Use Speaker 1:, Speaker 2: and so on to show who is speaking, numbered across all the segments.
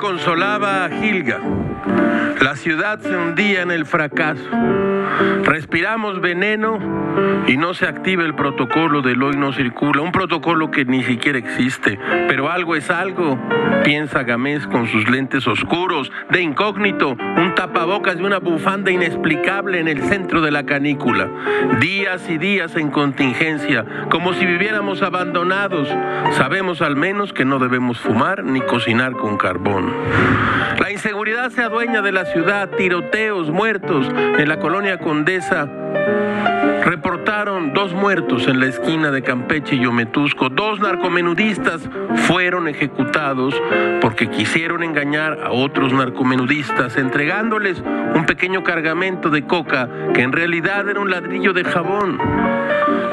Speaker 1: consolaba a Gilga. La ciudad se hundía en el fracaso. Respiramos veneno y no se activa el protocolo del hoy no circula, un protocolo que ni siquiera existe, pero algo es algo, piensa Gamés con sus lentes oscuros, de incógnito, un tapabocas de una bufanda inexplicable en el centro de la canícula. Días y días en contingencia, como si viviéramos abandonados. Sabemos al menos que no debemos fumar ni cocinar con carbón. La inseguridad se adueña de la ciudad, tiroteos, muertos en la colonia Condesa reportaron dos muertos en la esquina de Campeche y Ometusco. Dos narcomenudistas fueron ejecutados porque quisieron engañar a otros narcomenudistas, entregándoles un pequeño cargamento de coca que en realidad era un ladrillo de jabón.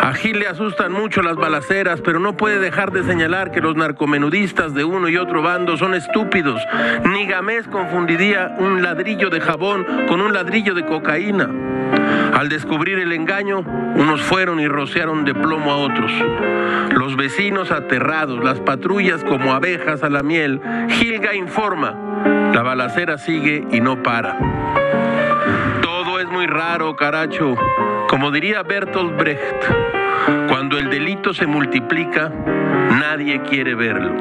Speaker 1: A Gil le asustan mucho las balaceras, pero no puede dejar de señalar que los narcomenudistas de uno y otro bando son estúpidos. Ni Gamés confundiría un ladrillo de jabón con un ladrillo de cocaína. Al descubrir el engaño, unos fueron y rociaron de plomo a otros. Los vecinos aterrados, las patrullas como abejas a la miel. Gilga informa, la balacera sigue y no para. Todo es muy raro, caracho. Como diría Bertolt Brecht, cuando el delito se multiplica, nadie quiere verlo.